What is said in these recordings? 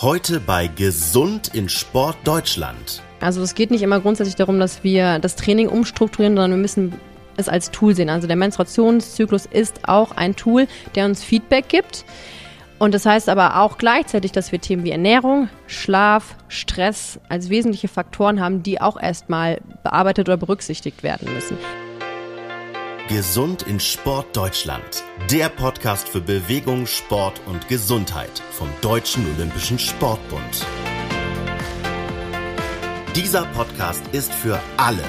Heute bei Gesund in Sport Deutschland. Also es geht nicht immer grundsätzlich darum, dass wir das Training umstrukturieren, sondern wir müssen es als Tool sehen. Also der Menstruationszyklus ist auch ein Tool, der uns Feedback gibt. Und das heißt aber auch gleichzeitig, dass wir Themen wie Ernährung, Schlaf, Stress als wesentliche Faktoren haben, die auch erstmal bearbeitet oder berücksichtigt werden müssen. Gesund in Sport Deutschland. Der Podcast für Bewegung, Sport und Gesundheit vom Deutschen Olympischen Sportbund. Dieser Podcast ist für alle.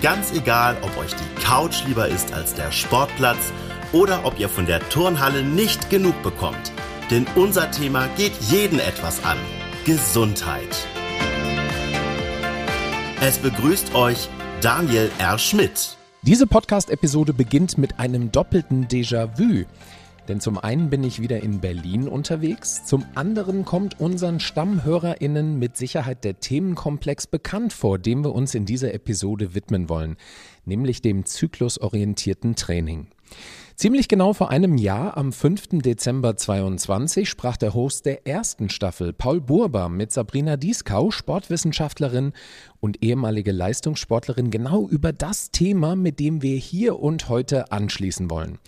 Ganz egal, ob euch die Couch lieber ist als der Sportplatz oder ob ihr von der Turnhalle nicht genug bekommt. Denn unser Thema geht jeden etwas an. Gesundheit. Es begrüßt euch Daniel R. Schmidt. Diese Podcast-Episode beginnt mit einem doppelten Déjà-vu. Denn zum einen bin ich wieder in Berlin unterwegs, zum anderen kommt unseren StammhörerInnen mit Sicherheit der Themenkomplex bekannt vor, dem wir uns in dieser Episode widmen wollen, nämlich dem zyklusorientierten Training. Ziemlich genau vor einem Jahr, am 5. Dezember 22, sprach der Host der ersten Staffel, Paul Burber, mit Sabrina Dieskau, Sportwissenschaftlerin und ehemalige Leistungssportlerin, genau über das Thema, mit dem wir hier und heute anschließen wollen.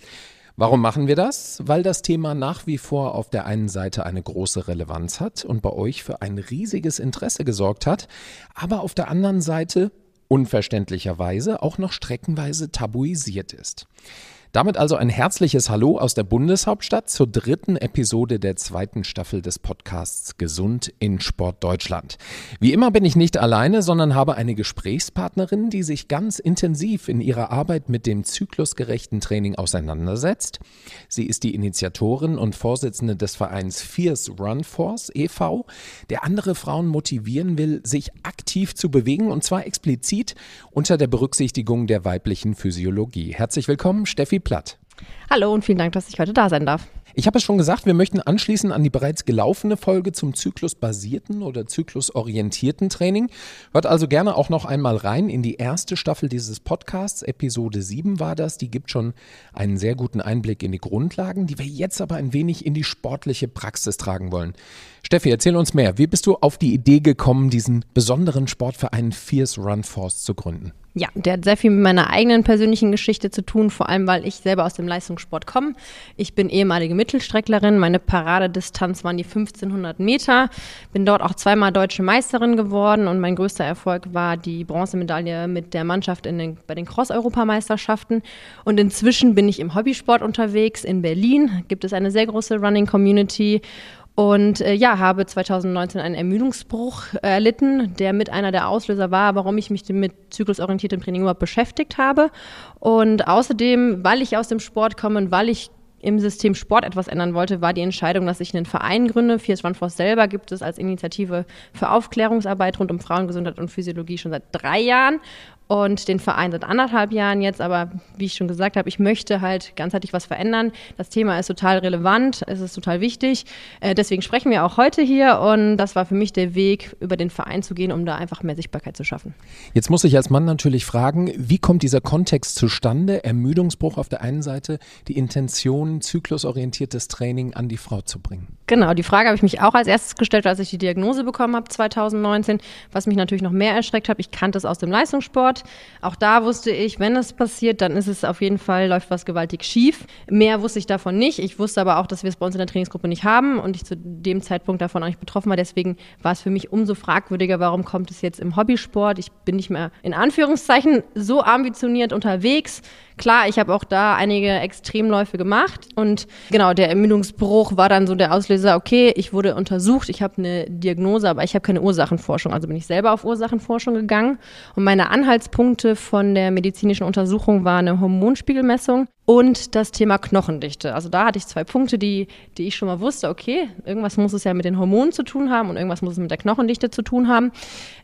Warum machen wir das? Weil das Thema nach wie vor auf der einen Seite eine große Relevanz hat und bei euch für ein riesiges Interesse gesorgt hat, aber auf der anderen Seite unverständlicherweise auch noch streckenweise tabuisiert ist. Damit also ein herzliches Hallo aus der Bundeshauptstadt zur dritten Episode der zweiten Staffel des Podcasts Gesund in Sport Deutschland. Wie immer bin ich nicht alleine, sondern habe eine Gesprächspartnerin, die sich ganz intensiv in ihrer Arbeit mit dem zyklusgerechten Training auseinandersetzt. Sie ist die Initiatorin und Vorsitzende des Vereins Fierce Run Force e.V., der andere Frauen motivieren will, sich aktiv zu bewegen und zwar explizit unter der Berücksichtigung der weiblichen Physiologie. Herzlich willkommen, Steffi Platt. Hallo und vielen Dank, dass ich heute da sein darf. Ich habe es schon gesagt, wir möchten anschließen an die bereits gelaufene Folge zum zyklusbasierten oder zyklusorientierten Training. Hört also gerne auch noch einmal rein in die erste Staffel dieses Podcasts. Episode 7 war das. Die gibt schon einen sehr guten Einblick in die Grundlagen, die wir jetzt aber ein wenig in die sportliche Praxis tragen wollen. Steffi, erzähl uns mehr. Wie bist du auf die Idee gekommen, diesen besonderen Sportverein Fierce Run Force zu gründen? Ja, der hat sehr viel mit meiner eigenen persönlichen Geschichte zu tun, vor allem weil ich selber aus dem Leistungssport komme. Ich bin ehemalige Mittelstrecklerin. Meine Paradedistanz waren die 1500 Meter. Bin dort auch zweimal deutsche Meisterin geworden und mein größter Erfolg war die Bronzemedaille mit der Mannschaft den, bei den Cross-Europameisterschaften. Und inzwischen bin ich im Hobbysport unterwegs. In Berlin gibt es eine sehr große Running-Community und äh, ja, habe 2019 einen Ermüdungsbruch erlitten, der mit einer der Auslöser war, warum ich mich mit zyklusorientiertem Training überhaupt beschäftigt habe. Und außerdem, weil ich aus dem Sport komme und weil ich im System Sport etwas ändern wollte, war die Entscheidung, dass ich einen Verein gründe. Fierce Run Force selber gibt es als Initiative für Aufklärungsarbeit rund um Frauengesundheit und Physiologie schon seit drei Jahren und den Verein seit anderthalb Jahren jetzt. Aber wie ich schon gesagt habe, ich möchte halt ganzheitlich was verändern. Das Thema ist total relevant, es ist total wichtig. Äh, deswegen sprechen wir auch heute hier und das war für mich der Weg, über den Verein zu gehen, um da einfach mehr Sichtbarkeit zu schaffen. Jetzt muss ich als Mann natürlich fragen, wie kommt dieser Kontext zustande? Ermüdungsbruch auf der einen Seite, die Intention, zyklusorientiertes Training an die Frau zu bringen. Genau, die Frage habe ich mich auch als erstes gestellt, als ich die Diagnose bekommen habe 2019, was mich natürlich noch mehr erschreckt hat. Ich kannte es aus dem Leistungssport Sport. Auch da wusste ich, wenn es passiert, dann ist es auf jeden Fall, läuft was gewaltig schief. Mehr wusste ich davon nicht. Ich wusste aber auch, dass wir es bei uns in der Trainingsgruppe nicht haben und ich zu dem Zeitpunkt davon auch nicht betroffen war. Deswegen war es für mich umso fragwürdiger, warum kommt es jetzt im Hobbysport? Ich bin nicht mehr in Anführungszeichen so ambitioniert unterwegs. Klar, ich habe auch da einige Extremläufe gemacht und genau, der Ermüdungsbruch war dann so der Auslöser, okay, ich wurde untersucht, ich habe eine Diagnose, aber ich habe keine Ursachenforschung. Also bin ich selber auf Ursachenforschung gegangen und meine Anhaltspunkte von der medizinischen Untersuchung waren eine Hormonspiegelmessung und das Thema Knochendichte. Also da hatte ich zwei Punkte, die, die ich schon mal wusste, okay, irgendwas muss es ja mit den Hormonen zu tun haben und irgendwas muss es mit der Knochendichte zu tun haben.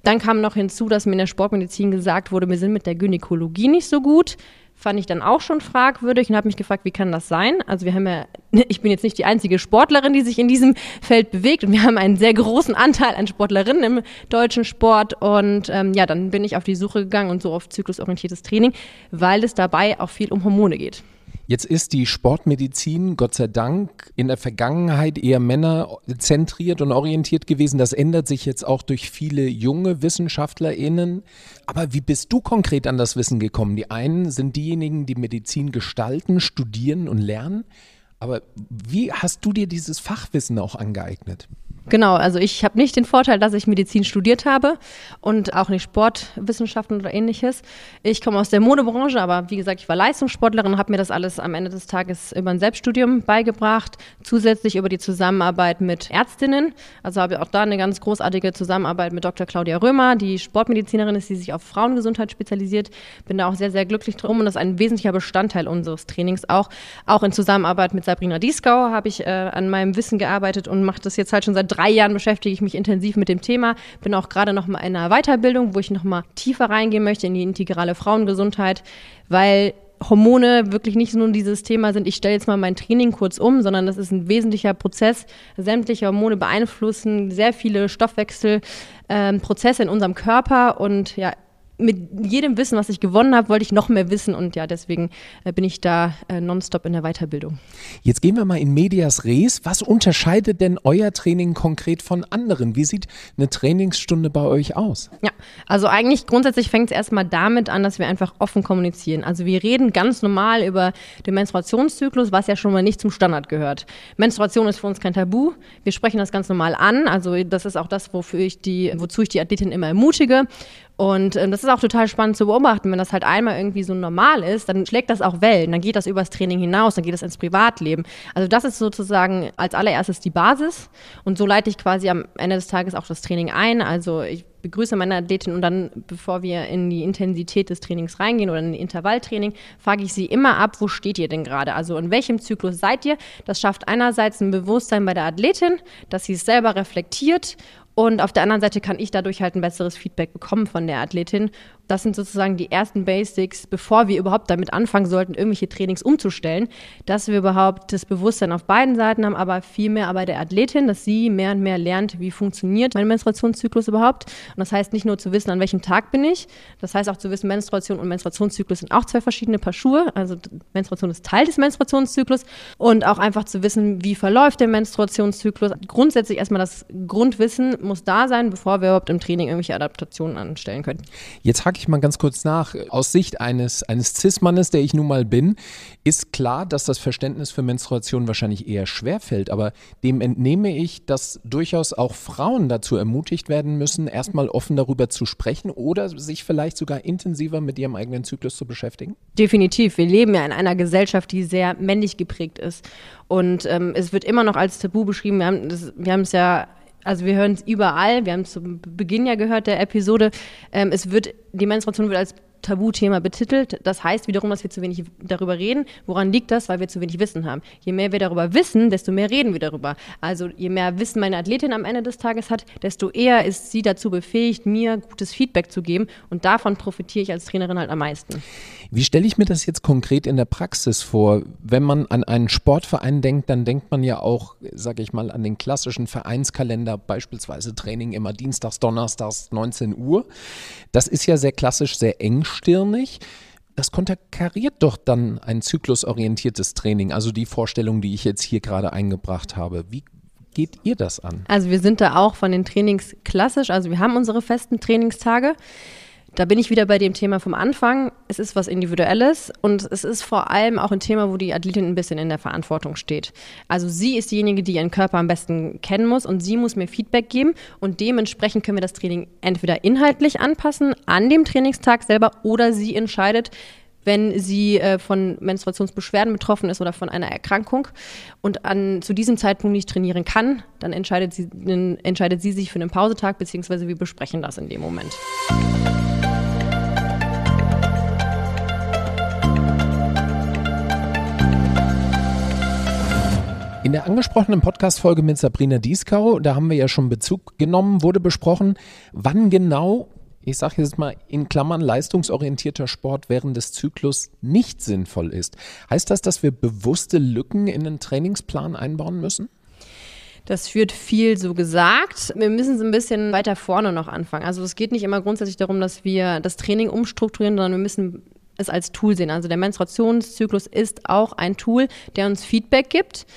Dann kam noch hinzu, dass mir in der Sportmedizin gesagt wurde, wir sind mit der Gynäkologie nicht so gut fand ich dann auch schon fragwürdig und habe mich gefragt, wie kann das sein? Also wir haben ja, ich bin jetzt nicht die einzige Sportlerin, die sich in diesem Feld bewegt und wir haben einen sehr großen Anteil an Sportlerinnen im deutschen Sport und ähm, ja, dann bin ich auf die Suche gegangen und so auf zyklusorientiertes Training, weil es dabei auch viel um Hormone geht. Jetzt ist die Sportmedizin, Gott sei Dank, in der Vergangenheit eher männerzentriert und orientiert gewesen. Das ändert sich jetzt auch durch viele junge WissenschaftlerInnen. Aber wie bist du konkret an das Wissen gekommen? Die einen sind diejenigen, die Medizin gestalten, studieren und lernen. Aber wie hast du dir dieses Fachwissen auch angeeignet? Genau, also ich habe nicht den Vorteil, dass ich Medizin studiert habe und auch nicht Sportwissenschaften oder ähnliches. Ich komme aus der Modebranche, aber wie gesagt, ich war Leistungssportlerin und habe mir das alles am Ende des Tages über ein Selbststudium beigebracht, zusätzlich über die Zusammenarbeit mit Ärztinnen. Also habe ich auch da eine ganz großartige Zusammenarbeit mit Dr. Claudia Römer, die Sportmedizinerin ist, die sich auf Frauengesundheit spezialisiert. Bin da auch sehr, sehr glücklich drum und das ist ein wesentlicher Bestandteil unseres Trainings auch. Auch in Zusammenarbeit mit Sabrina Dieskau habe ich äh, an meinem Wissen gearbeitet und mache das jetzt halt schon seit drei Jahren beschäftige ich mich intensiv mit dem Thema. Bin auch gerade noch mal in einer Weiterbildung, wo ich noch mal tiefer reingehen möchte in die integrale Frauengesundheit, weil Hormone wirklich nicht nur dieses Thema sind, ich stelle jetzt mal mein Training kurz um, sondern das ist ein wesentlicher Prozess. Sämtliche Hormone beeinflussen sehr viele Stoffwechselprozesse ähm, in unserem Körper und ja, mit jedem Wissen, was ich gewonnen habe, wollte ich noch mehr wissen und ja, deswegen äh, bin ich da äh, nonstop in der Weiterbildung. Jetzt gehen wir mal in Medias Res. Was unterscheidet denn euer Training konkret von anderen? Wie sieht eine Trainingsstunde bei euch aus? Ja, also eigentlich grundsätzlich fängt es erstmal damit an, dass wir einfach offen kommunizieren. Also wir reden ganz normal über den Menstruationszyklus, was ja schon mal nicht zum Standard gehört. Menstruation ist für uns kein Tabu. Wir sprechen das ganz normal an. Also das ist auch das, wofür ich die, wozu ich die Athletin immer ermutige. Und ähm, das ist auch total spannend zu beobachten. Wenn das halt einmal irgendwie so normal ist, dann schlägt das auch Wellen. Dann geht das übers Training hinaus, dann geht das ins Privatleben. Also das ist sozusagen als allererstes die Basis. Und so leite ich quasi am Ende des Tages auch das Training ein. Also ich begrüße meine Athletin und dann, bevor wir in die Intensität des Trainings reingehen oder in Intervalltraining, frage ich sie immer ab, wo steht ihr denn gerade? Also in welchem Zyklus seid ihr? Das schafft einerseits ein Bewusstsein bei der Athletin, dass sie es selber reflektiert und auf der anderen Seite kann ich dadurch halt ein besseres Feedback bekommen von der Athletin das sind sozusagen die ersten Basics, bevor wir überhaupt damit anfangen sollten, irgendwelche Trainings umzustellen, dass wir überhaupt das Bewusstsein auf beiden Seiten haben, aber viel mehr bei der Athletin, dass sie mehr und mehr lernt, wie funktioniert mein Menstruationszyklus überhaupt. Und das heißt nicht nur zu wissen, an welchem Tag bin ich, das heißt auch zu wissen, Menstruation und Menstruationszyklus sind auch zwei verschiedene Paar Schuhe. Also Menstruation ist Teil des Menstruationszyklus und auch einfach zu wissen, wie verläuft der Menstruationszyklus. Grundsätzlich erstmal das Grundwissen muss da sein, bevor wir überhaupt im Training irgendwelche Adaptationen anstellen können. Jetzt hake ich mal ganz kurz nach. Aus Sicht eines, eines Cis-Mannes, der ich nun mal bin, ist klar, dass das Verständnis für Menstruation wahrscheinlich eher schwer fällt. Aber dem entnehme ich, dass durchaus auch Frauen dazu ermutigt werden müssen, erstmal offen darüber zu sprechen oder sich vielleicht sogar intensiver mit ihrem eigenen Zyklus zu beschäftigen? Definitiv. Wir leben ja in einer Gesellschaft, die sehr männlich geprägt ist. Und ähm, es wird immer noch als Tabu beschrieben. Wir haben, das, wir haben es ja also wir hören es überall, wir haben es zu Beginn ja gehört der Episode, ähm, es wird, die Menstruation wird als Tabuthema betitelt. Das heißt wiederum, dass wir zu wenig darüber reden. Woran liegt das? Weil wir zu wenig Wissen haben. Je mehr wir darüber wissen, desto mehr reden wir darüber. Also je mehr Wissen meine Athletin am Ende des Tages hat, desto eher ist sie dazu befähigt, mir gutes Feedback zu geben. Und davon profitiere ich als Trainerin halt am meisten. Wie stelle ich mir das jetzt konkret in der Praxis vor? Wenn man an einen Sportverein denkt, dann denkt man ja auch, sage ich mal, an den klassischen Vereinskalender, beispielsweise Training immer dienstags, donnerstags, 19 Uhr. Das ist ja sehr klassisch, sehr eng engstirnig. Das konterkariert doch dann ein zyklusorientiertes Training, also die Vorstellung, die ich jetzt hier gerade eingebracht habe. Wie geht ihr das an? Also wir sind da auch von den Trainings klassisch, also wir haben unsere festen Trainingstage. Da bin ich wieder bei dem Thema vom Anfang. Es ist was Individuelles und es ist vor allem auch ein Thema, wo die Athletin ein bisschen in der Verantwortung steht. Also sie ist diejenige, die ihren Körper am besten kennen muss und sie muss mir Feedback geben und dementsprechend können wir das Training entweder inhaltlich anpassen an dem Trainingstag selber oder sie entscheidet, wenn sie äh, von Menstruationsbeschwerden betroffen ist oder von einer Erkrankung und an, zu diesem Zeitpunkt nicht trainieren kann, dann entscheidet sie, entscheidet sie sich für einen Pausetag, beziehungsweise wir besprechen das in dem Moment. In der angesprochenen Podcast-Folge mit Sabrina Dieskau, da haben wir ja schon Bezug genommen, wurde besprochen, wann genau, ich sage jetzt mal in Klammern, leistungsorientierter Sport während des Zyklus nicht sinnvoll ist. Heißt das, dass wir bewusste Lücken in den Trainingsplan einbauen müssen? Das wird viel so gesagt. Wir müssen es ein bisschen weiter vorne noch anfangen. Also es geht nicht immer grundsätzlich darum, dass wir das Training umstrukturieren, sondern wir müssen es als Tool sehen. Also der Menstruationszyklus ist auch ein Tool, der uns Feedback gibt.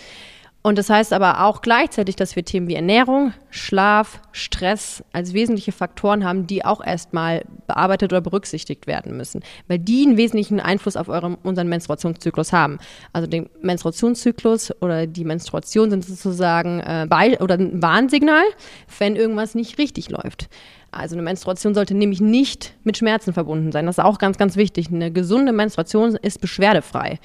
Und das heißt aber auch gleichzeitig, dass wir Themen wie Ernährung, Schlaf, Stress als wesentliche Faktoren haben, die auch erstmal bearbeitet oder berücksichtigt werden müssen, weil die einen wesentlichen Einfluss auf eurem, unseren Menstruationszyklus haben. Also den Menstruationszyklus oder die Menstruation sind sozusagen äh, bei, oder ein Warnsignal, wenn irgendwas nicht richtig läuft. Also eine Menstruation sollte nämlich nicht mit Schmerzen verbunden sein. Das ist auch ganz, ganz wichtig. Eine gesunde Menstruation ist beschwerdefrei.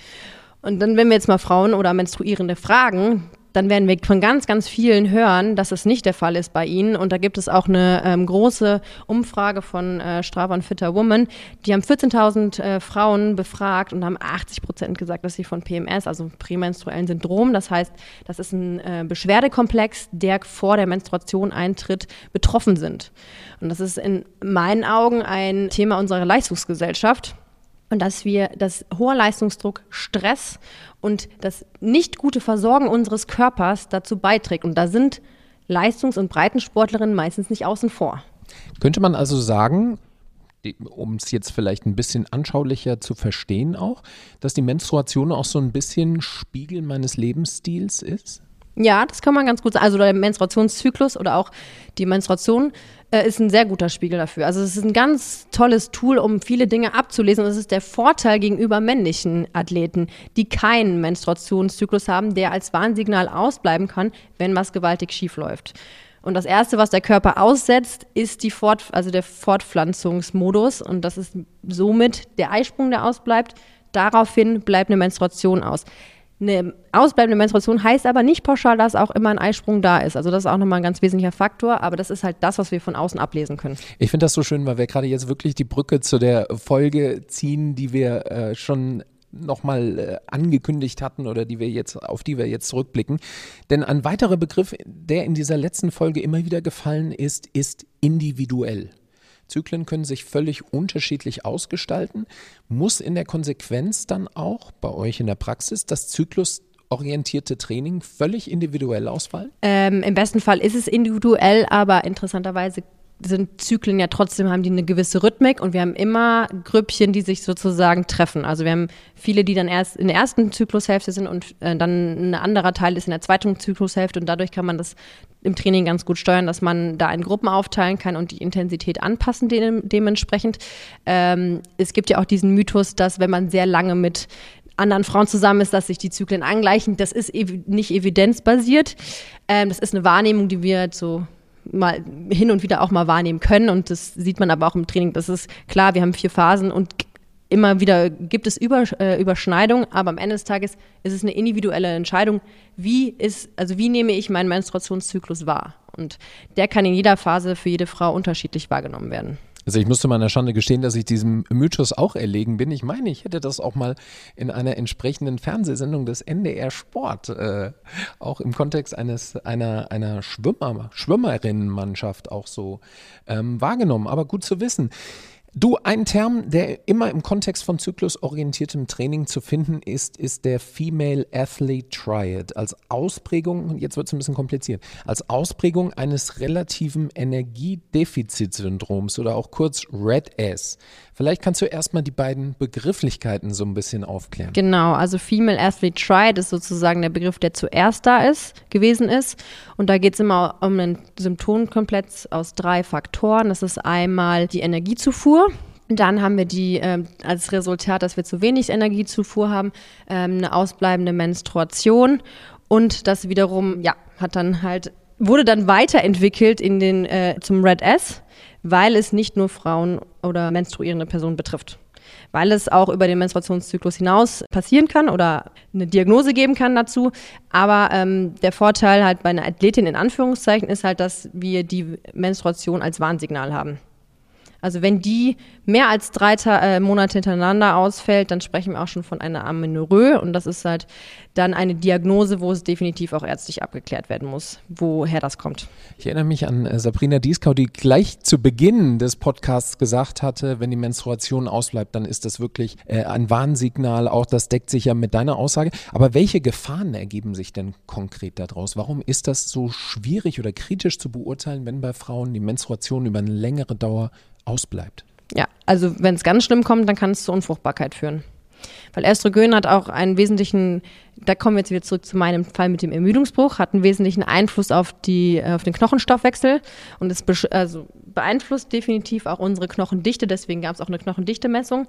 Und dann, wenn wir jetzt mal Frauen oder Menstruierende fragen, dann werden wir von ganz, ganz vielen hören, dass es nicht der Fall ist bei ihnen. Und da gibt es auch eine ähm, große Umfrage von äh, Strava Fitter Woman. Die haben 14.000 äh, Frauen befragt und haben 80 Prozent gesagt, dass sie von PMS, also prämenstruellen Syndrom, das heißt, das ist ein äh, Beschwerdekomplex, der vor der Menstruation eintritt, betroffen sind. Und das ist in meinen Augen ein Thema unserer Leistungsgesellschaft und dass wir das hoher Leistungsdruck, Stress und das nicht gute Versorgen unseres Körpers dazu beiträgt. Und da sind Leistungs- und Breitensportlerinnen meistens nicht außen vor. Könnte man also sagen, um es jetzt vielleicht ein bisschen anschaulicher zu verstehen auch, dass die Menstruation auch so ein bisschen Spiegel meines Lebensstils ist? Ja, das kann man ganz gut sagen. Also der Menstruationszyklus oder auch die Menstruation äh, ist ein sehr guter Spiegel dafür. Also es ist ein ganz tolles Tool, um viele Dinge abzulesen. Und das ist der Vorteil gegenüber männlichen Athleten, die keinen Menstruationszyklus haben, der als Warnsignal ausbleiben kann, wenn was gewaltig schief läuft. Und das erste, was der Körper aussetzt, ist die Fort, also der Fortpflanzungsmodus. Und das ist somit der Eisprung, der ausbleibt. Daraufhin bleibt eine Menstruation aus. Eine ausbleibende Menstruation heißt aber nicht pauschal, dass auch immer ein Eisprung da ist. Also das ist auch nochmal ein ganz wesentlicher Faktor, aber das ist halt das, was wir von außen ablesen können. Ich finde das so schön, weil wir gerade jetzt wirklich die Brücke zu der Folge ziehen, die wir äh, schon nochmal äh, angekündigt hatten oder die wir jetzt, auf die wir jetzt zurückblicken. Denn ein weiterer Begriff, der in dieser letzten Folge immer wieder gefallen ist, ist individuell. Zyklen können sich völlig unterschiedlich ausgestalten. Muss in der Konsequenz dann auch bei euch in der Praxis das Zyklusorientierte Training völlig individuell ausfallen? Ähm, Im besten Fall ist es individuell, aber interessanterweise sind Zyklen ja trotzdem, haben die eine gewisse Rhythmik und wir haben immer Grüppchen, die sich sozusagen treffen. Also wir haben viele, die dann erst in der ersten Zyklushälfte sind und äh, dann ein anderer Teil ist in der zweiten Zyklushälfte und dadurch kann man das im Training ganz gut steuern, dass man da in Gruppen aufteilen kann und die Intensität anpassen de dementsprechend. Ähm, es gibt ja auch diesen Mythos, dass wenn man sehr lange mit anderen Frauen zusammen ist, dass sich die Zyklen angleichen. Das ist ev nicht evidenzbasiert. Ähm, das ist eine Wahrnehmung, die wir so mal hin und wieder auch mal wahrnehmen können. Und das sieht man aber auch im Training. Das ist klar, wir haben vier Phasen und immer wieder gibt es Über, äh, Überschneidungen, aber am Ende des Tages ist es eine individuelle Entscheidung, wie ist, also wie nehme ich meinen Menstruationszyklus wahr? Und der kann in jeder Phase für jede Frau unterschiedlich wahrgenommen werden. Also ich musste meiner Schande gestehen, dass ich diesem Mythos auch erlegen bin. Ich meine, ich hätte das auch mal in einer entsprechenden Fernsehsendung des NDR Sport, äh, auch im Kontext eines einer einer Schwimmer, Schwimmerinnenmannschaft auch so ähm, wahrgenommen. Aber gut zu wissen. Du, ein Term, der immer im Kontext von zyklusorientiertem Training zu finden ist, ist der Female Athlete Triad. Als Ausprägung, jetzt wird es ein bisschen kompliziert, als Ausprägung eines relativen Energiedefizitsyndroms oder auch kurz Red S. Vielleicht kannst du erstmal die beiden Begrifflichkeiten so ein bisschen aufklären. Genau, also Female Athlete Triad ist sozusagen der Begriff, der zuerst da ist, gewesen ist. Und da geht es immer um einen Symptomkomplex aus drei Faktoren. Das ist einmal die Energiezufuhr. Dann haben wir die äh, als Resultat, dass wir zu wenig Energiezufuhr haben, ähm, eine ausbleibende Menstruation und das wiederum, ja, hat dann halt wurde dann weiterentwickelt in den äh, zum Red S weil es nicht nur Frauen oder menstruierende Personen betrifft. Weil es auch über den Menstruationszyklus hinaus passieren kann oder eine Diagnose geben kann dazu. Aber ähm, der Vorteil halt bei einer Athletin in Anführungszeichen ist halt, dass wir die Menstruation als Warnsignal haben. Also wenn die mehr als drei äh, Monate hintereinander ausfällt, dann sprechen wir auch schon von einer Amenorrhoe und das ist halt dann eine Diagnose, wo es definitiv auch ärztlich abgeklärt werden muss, woher das kommt. Ich erinnere mich an äh, Sabrina Dieskau, die gleich zu Beginn des Podcasts gesagt hatte, wenn die Menstruation ausbleibt, dann ist das wirklich äh, ein Warnsignal. Auch das deckt sich ja mit deiner Aussage. Aber welche Gefahren ergeben sich denn konkret daraus? Warum ist das so schwierig oder kritisch zu beurteilen, wenn bei Frauen die Menstruation über eine längere Dauer ausbleibt? Ja, also wenn es ganz schlimm kommt, dann kann es zur Unfruchtbarkeit führen. Weil Östrogen hat auch einen wesentlichen, da kommen wir jetzt wieder zurück zu meinem Fall mit dem Ermüdungsbruch, hat einen wesentlichen Einfluss auf, die, auf den Knochenstoffwechsel und es also beeinflusst definitiv auch unsere Knochendichte, deswegen gab es auch eine Knochendichtemessung.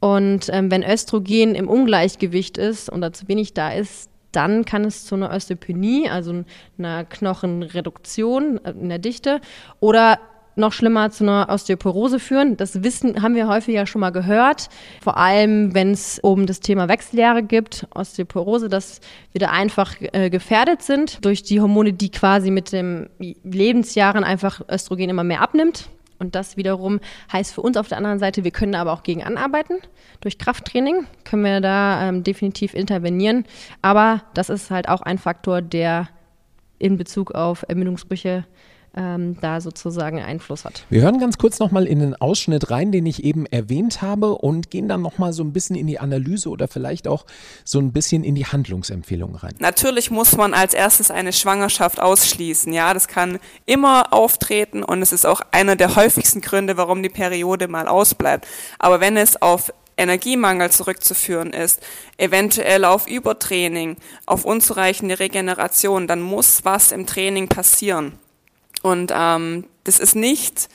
Und ähm, wenn Östrogen im Ungleichgewicht ist oder zu wenig da ist, dann kann es zu einer Osteopenie, also einer Knochenreduktion äh, in der Dichte oder noch schlimmer zu einer Osteoporose führen. Das Wissen haben wir häufig ja schon mal gehört. Vor allem, wenn es um das Thema Wechseljahre gibt, Osteoporose, dass wir da einfach äh, gefährdet sind durch die Hormone, die quasi mit den Lebensjahren einfach Östrogen immer mehr abnimmt. Und das wiederum heißt für uns auf der anderen Seite, wir können aber auch gegen anarbeiten. Durch Krafttraining können wir da ähm, definitiv intervenieren. Aber das ist halt auch ein Faktor, der in Bezug auf Ermüdungsbrüche ähm, da sozusagen Einfluss hat. Wir hören ganz kurz nochmal in den Ausschnitt rein, den ich eben erwähnt habe und gehen dann nochmal so ein bisschen in die Analyse oder vielleicht auch so ein bisschen in die Handlungsempfehlung rein. Natürlich muss man als erstes eine Schwangerschaft ausschließen. Ja, das kann immer auftreten und es ist auch einer der häufigsten Gründe, warum die Periode mal ausbleibt. Aber wenn es auf Energiemangel zurückzuführen ist, eventuell auf Übertraining, auf unzureichende Regeneration, dann muss was im Training passieren. Und ähm, das ist nicht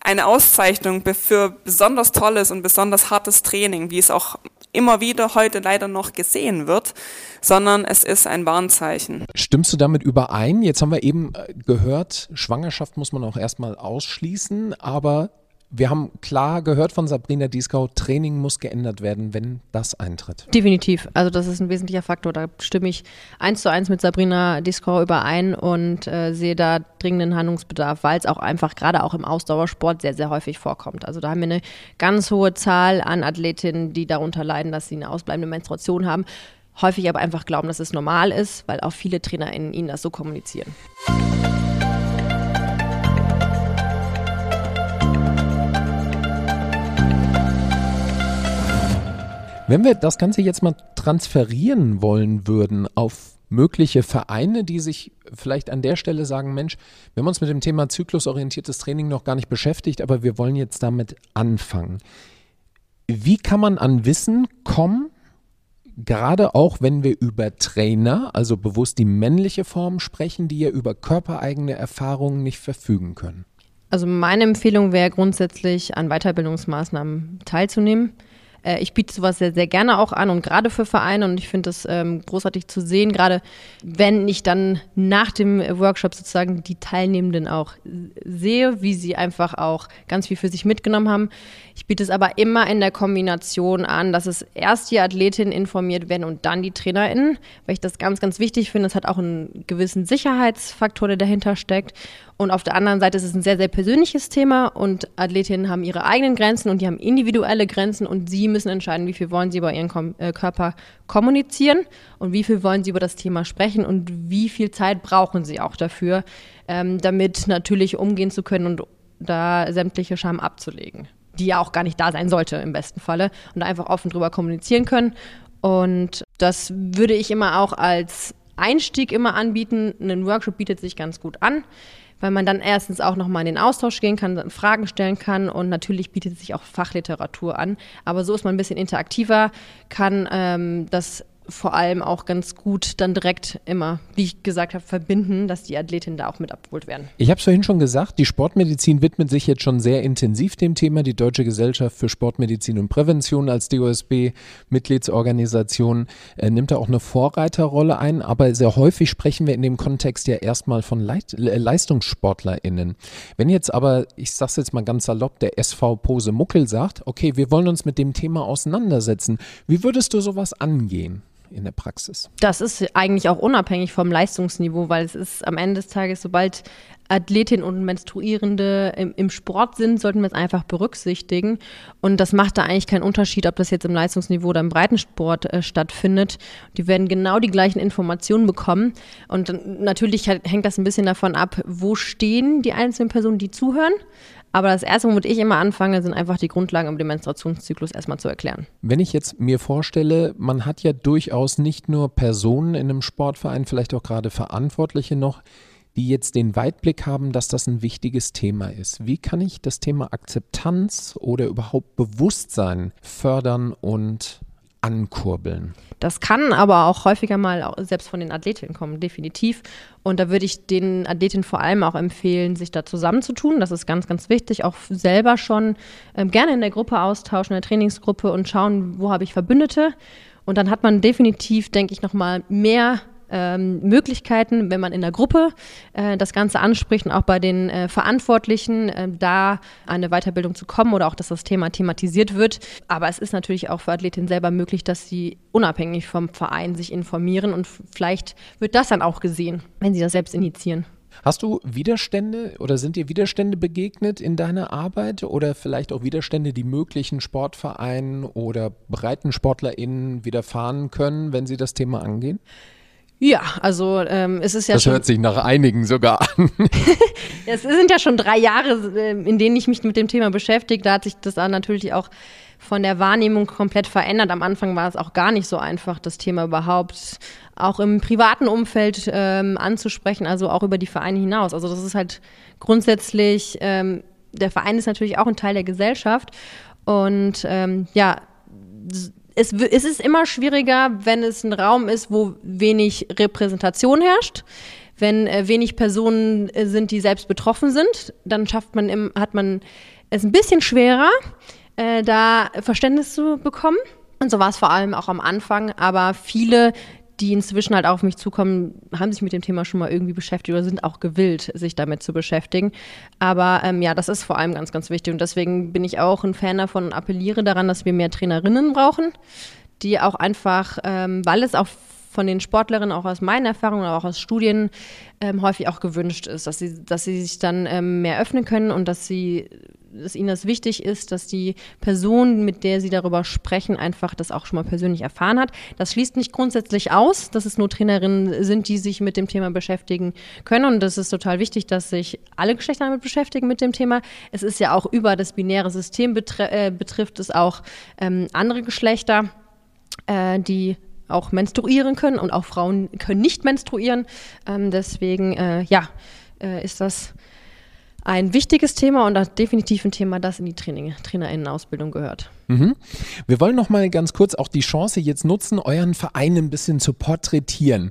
eine Auszeichnung für besonders tolles und besonders hartes Training, wie es auch immer wieder heute leider noch gesehen wird, sondern es ist ein Warnzeichen. Stimmst du damit überein? Jetzt haben wir eben äh, gehört, Schwangerschaft muss man auch erstmal ausschließen, aber wir haben klar gehört von Sabrina Dieskau, Training muss geändert werden, wenn das eintritt. Definitiv. Also das ist ein wesentlicher Faktor. Da stimme ich eins zu eins mit Sabrina Dieskau überein und äh, sehe da dringenden Handlungsbedarf, weil es auch einfach gerade auch im Ausdauersport sehr, sehr häufig vorkommt. Also da haben wir eine ganz hohe Zahl an Athletinnen, die darunter leiden, dass sie eine ausbleibende Menstruation haben. Häufig aber einfach glauben, dass es normal ist, weil auch viele TrainerInnen ihnen das so kommunizieren. Wenn wir das Ganze jetzt mal transferieren wollen würden auf mögliche Vereine, die sich vielleicht an der Stelle sagen, Mensch, wir haben uns mit dem Thema zyklusorientiertes Training noch gar nicht beschäftigt, aber wir wollen jetzt damit anfangen. Wie kann man an Wissen kommen, gerade auch wenn wir über Trainer, also bewusst die männliche Form sprechen, die ja über körpereigene Erfahrungen nicht verfügen können? Also meine Empfehlung wäre grundsätzlich an Weiterbildungsmaßnahmen teilzunehmen. Äh, ich biete sowas sehr, sehr gerne auch an und gerade für Vereine und ich finde es ähm, großartig zu sehen, gerade wenn ich dann nach dem Workshop sozusagen die Teilnehmenden auch sehe, wie sie einfach auch ganz viel für sich mitgenommen haben. Ich biete es aber immer in der Kombination an, dass es erst die Athletinnen informiert werden und dann die TrainerInnen, weil ich das ganz, ganz wichtig finde. Es hat auch einen gewissen Sicherheitsfaktor, der dahinter steckt. Und auf der anderen Seite ist es ein sehr, sehr persönliches Thema und Athletinnen haben ihre eigenen Grenzen und die haben individuelle Grenzen und sie müssen entscheiden, wie viel wollen sie über ihren Kom äh, Körper kommunizieren und wie viel wollen sie über das Thema sprechen und wie viel Zeit brauchen sie auch dafür, ähm, damit natürlich umgehen zu können und da sämtliche Scham abzulegen, die ja auch gar nicht da sein sollte im besten Falle und einfach offen drüber kommunizieren können. Und das würde ich immer auch als Einstieg immer anbieten. Ein Workshop bietet sich ganz gut an weil man dann erstens auch nochmal in den Austausch gehen kann, Fragen stellen kann und natürlich bietet sich auch Fachliteratur an. Aber so ist man ein bisschen interaktiver, kann ähm, das vor allem auch ganz gut dann direkt immer, wie ich gesagt habe, verbinden, dass die Athletinnen da auch mit abgeholt werden. Ich habe es vorhin schon gesagt, die Sportmedizin widmet sich jetzt schon sehr intensiv dem Thema. Die Deutsche Gesellschaft für Sportmedizin und Prävention als DOSB-Mitgliedsorganisation äh, nimmt da auch eine Vorreiterrolle ein, aber sehr häufig sprechen wir in dem Kontext ja erstmal von Leit äh, LeistungssportlerInnen. Wenn jetzt aber, ich sage es jetzt mal ganz salopp, der SV Pose Muckel sagt, okay, wir wollen uns mit dem Thema auseinandersetzen, wie würdest du sowas angehen? In der Praxis. Das ist eigentlich auch unabhängig vom Leistungsniveau, weil es ist am Ende des Tages, sobald Athletinnen und Menstruierende im, im, Sport sind, sollten wir es einfach berücksichtigen. Und das macht da eigentlich keinen Unterschied, ob das jetzt im Leistungsniveau oder im Breitensport äh, stattfindet. Die werden genau die gleichen Informationen bekommen. Und natürlich hängt das ein bisschen davon ab, wo stehen die einzelnen Personen, die zuhören. Aber das Erste, womit ich immer anfange, sind einfach die Grundlagen über den Menstruationszyklus erstmal zu erklären. Wenn ich jetzt mir vorstelle, man hat ja durchaus nicht nur Personen in einem Sportverein, vielleicht auch gerade Verantwortliche noch, die jetzt den Weitblick haben, dass das ein wichtiges Thema ist. Wie kann ich das Thema Akzeptanz oder überhaupt Bewusstsein fördern und ankurbeln? Das kann aber auch häufiger mal selbst von den Athletinnen kommen, definitiv. Und da würde ich den Athletinnen vor allem auch empfehlen, sich da zusammenzutun. Das ist ganz, ganz wichtig. Auch selber schon ähm, gerne in der Gruppe austauschen, in der Trainingsgruppe und schauen, wo habe ich Verbündete. Und dann hat man definitiv, denke ich, nochmal mehr ähm, Möglichkeiten, wenn man in der Gruppe äh, das Ganze anspricht und auch bei den äh, Verantwortlichen äh, da eine Weiterbildung zu kommen oder auch, dass das Thema thematisiert wird. Aber es ist natürlich auch für Athletinnen selber möglich, dass sie unabhängig vom Verein sich informieren und vielleicht wird das dann auch gesehen, wenn sie das selbst initiieren. Hast du Widerstände oder sind dir Widerstände begegnet in deiner Arbeit oder vielleicht auch Widerstände, die möglichen Sportvereinen oder BreitensportlerInnen widerfahren können, wenn sie das Thema angehen? Ja, also ähm, es ist ja das schon. hört sich nach einigen sogar an. es sind ja schon drei Jahre, ähm, in denen ich mich mit dem Thema beschäftige. Da hat sich das dann natürlich auch von der Wahrnehmung komplett verändert. Am Anfang war es auch gar nicht so einfach, das Thema überhaupt auch im privaten Umfeld ähm, anzusprechen, also auch über die Vereine hinaus. Also das ist halt grundsätzlich, ähm, der Verein ist natürlich auch ein Teil der Gesellschaft und ähm, ja, es, es ist immer schwieriger, wenn es ein Raum ist, wo wenig Repräsentation herrscht. Wenn äh, wenig Personen äh, sind, die selbst betroffen sind, dann schafft man im, hat man es ein bisschen schwerer, äh, da Verständnis zu bekommen. Und so war es vor allem auch am Anfang. Aber viele die inzwischen halt auf mich zukommen, haben sich mit dem Thema schon mal irgendwie beschäftigt oder sind auch gewillt, sich damit zu beschäftigen. Aber ähm, ja, das ist vor allem ganz, ganz wichtig. Und deswegen bin ich auch ein Fan davon und appelliere daran, dass wir mehr Trainerinnen brauchen, die auch einfach, ähm, weil es auch von den Sportlerinnen, auch aus meinen Erfahrungen, aber auch aus Studien, ähm, häufig auch gewünscht ist, dass sie, dass sie sich dann ähm, mehr öffnen können und dass sie dass ihnen das wichtig ist, dass die Person, mit der sie darüber sprechen, einfach das auch schon mal persönlich erfahren hat. Das schließt nicht grundsätzlich aus, dass es nur Trainerinnen sind, die sich mit dem Thema beschäftigen können. Und das ist total wichtig, dass sich alle Geschlechter damit beschäftigen mit dem Thema. Es ist ja auch über das binäre System betr äh, betrifft es auch ähm, andere Geschlechter, äh, die auch menstruieren können und auch Frauen können nicht menstruieren. Ähm, deswegen, äh, ja, äh, ist das ein wichtiges Thema und definitiv ein Thema, das in die Training, Trainerinnenausbildung gehört. Mhm. Wir wollen noch mal ganz kurz auch die Chance jetzt nutzen, euren Verein ein bisschen zu porträtieren.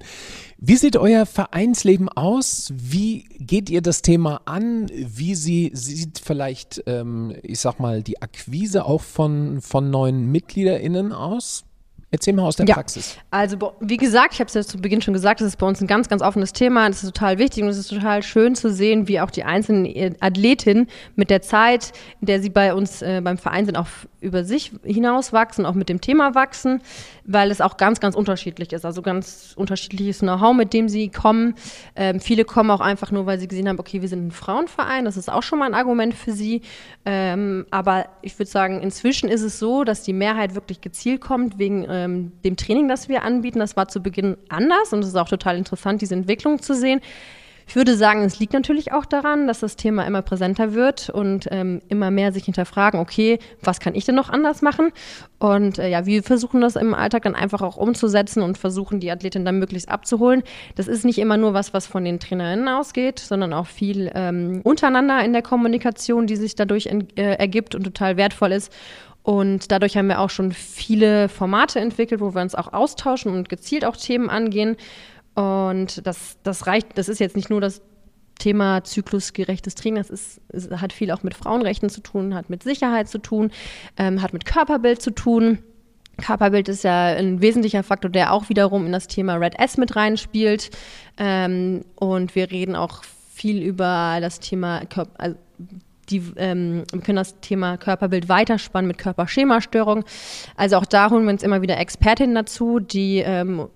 Wie sieht euer Vereinsleben aus? Wie geht ihr das Thema an? Wie sie, sieht vielleicht, ähm, ich sag mal, die Akquise auch von, von neuen MitgliederInnen aus? Erzähl mal aus der ja. Praxis. Also, wie gesagt, ich habe es ja zu Beginn schon gesagt, das ist bei uns ein ganz, ganz offenes Thema. Das ist total wichtig und es ist total schön zu sehen, wie auch die einzelnen Athletinnen mit der Zeit, in der sie bei uns äh, beim Verein sind, auch über sich hinaus wachsen, auch mit dem Thema wachsen, weil es auch ganz, ganz unterschiedlich ist. Also ganz unterschiedliches Know-how, mit dem sie kommen. Ähm, viele kommen auch einfach nur, weil sie gesehen haben, okay, wir sind ein Frauenverein, das ist auch schon mal ein Argument für sie. Ähm, aber ich würde sagen, inzwischen ist es so, dass die Mehrheit wirklich gezielt kommt wegen äh, ähm, dem Training, das wir anbieten. Das war zu Beginn anders und es ist auch total interessant, diese Entwicklung zu sehen. Ich würde sagen, es liegt natürlich auch daran, dass das Thema immer präsenter wird und ähm, immer mehr sich hinterfragen, okay, was kann ich denn noch anders machen? Und äh, ja, wir versuchen das im Alltag dann einfach auch umzusetzen und versuchen, die Athletin dann möglichst abzuholen. Das ist nicht immer nur was, was von den Trainerinnen ausgeht, sondern auch viel ähm, untereinander in der Kommunikation, die sich dadurch äh, ergibt und total wertvoll ist. Und dadurch haben wir auch schon viele Formate entwickelt, wo wir uns auch austauschen und gezielt auch Themen angehen. Und das, das reicht, das ist jetzt nicht nur das Thema zyklusgerechtes Training, das ist, hat viel auch mit Frauenrechten zu tun, hat mit Sicherheit zu tun, ähm, hat mit Körperbild zu tun. Körperbild ist ja ein wesentlicher Faktor, der auch wiederum in das Thema Red S mit reinspielt. Ähm, und wir reden auch viel über das Thema Körper, also die, ähm, wir können das Thema Körperbild weiterspannen mit Körperschemastörung. Also auch da holen wir uns immer wieder Expertinnen dazu, die ähm,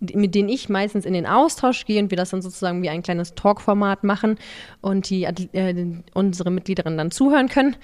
mit denen ich meistens in den Austausch gehe und wir das dann sozusagen wie ein kleines Talk-Format machen und die äh, unsere Mitgliederinnen dann zuhören können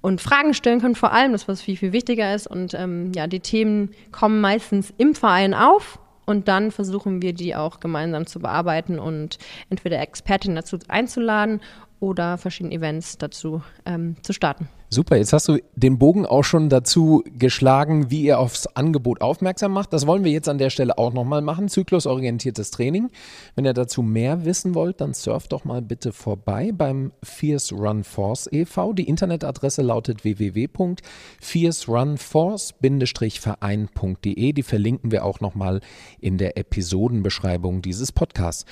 und Fragen stellen können, vor allem, das was viel, viel wichtiger ist. Und ähm, ja, die Themen kommen meistens im Verein auf und dann versuchen wir die auch gemeinsam zu bearbeiten und entweder Expertinnen dazu einzuladen oder verschiedene Events dazu ähm, zu starten. Super, jetzt hast du den Bogen auch schon dazu geschlagen, wie ihr aufs Angebot aufmerksam macht. Das wollen wir jetzt an der Stelle auch nochmal machen. Zyklusorientiertes Training. Wenn ihr dazu mehr wissen wollt, dann surft doch mal bitte vorbei beim Fierce Run Force e.V. Die Internetadresse lautet www.fiercerunforce-verein.de. Die verlinken wir auch nochmal in der Episodenbeschreibung dieses Podcasts.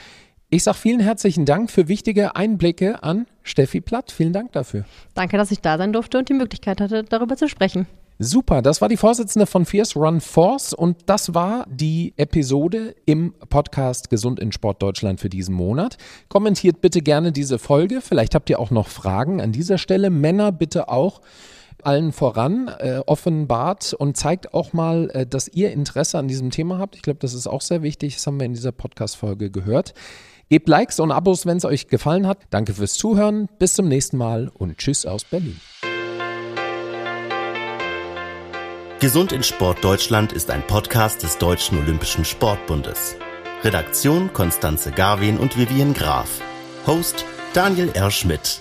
Ich sage vielen herzlichen Dank für wichtige Einblicke an Steffi Platt. Vielen Dank dafür. Danke, dass ich da sein durfte und die Möglichkeit hatte, darüber zu sprechen. Super, das war die Vorsitzende von Fierce Run Force und das war die Episode im Podcast Gesund in Sport Deutschland für diesen Monat. Kommentiert bitte gerne diese Folge. Vielleicht habt ihr auch noch Fragen an dieser Stelle. Männer bitte auch allen voran äh, offenbart und zeigt auch mal, äh, dass ihr Interesse an diesem Thema habt. Ich glaube, das ist auch sehr wichtig. Das haben wir in dieser Podcast-Folge gehört. Gebt Likes und Abos, wenn es euch gefallen hat. Danke fürs Zuhören. Bis zum nächsten Mal und Tschüss aus Berlin. Gesund in Sport Deutschland ist ein Podcast des Deutschen Olympischen Sportbundes. Redaktion Konstanze Garwin und Vivian Graf. Host Daniel R. Schmidt.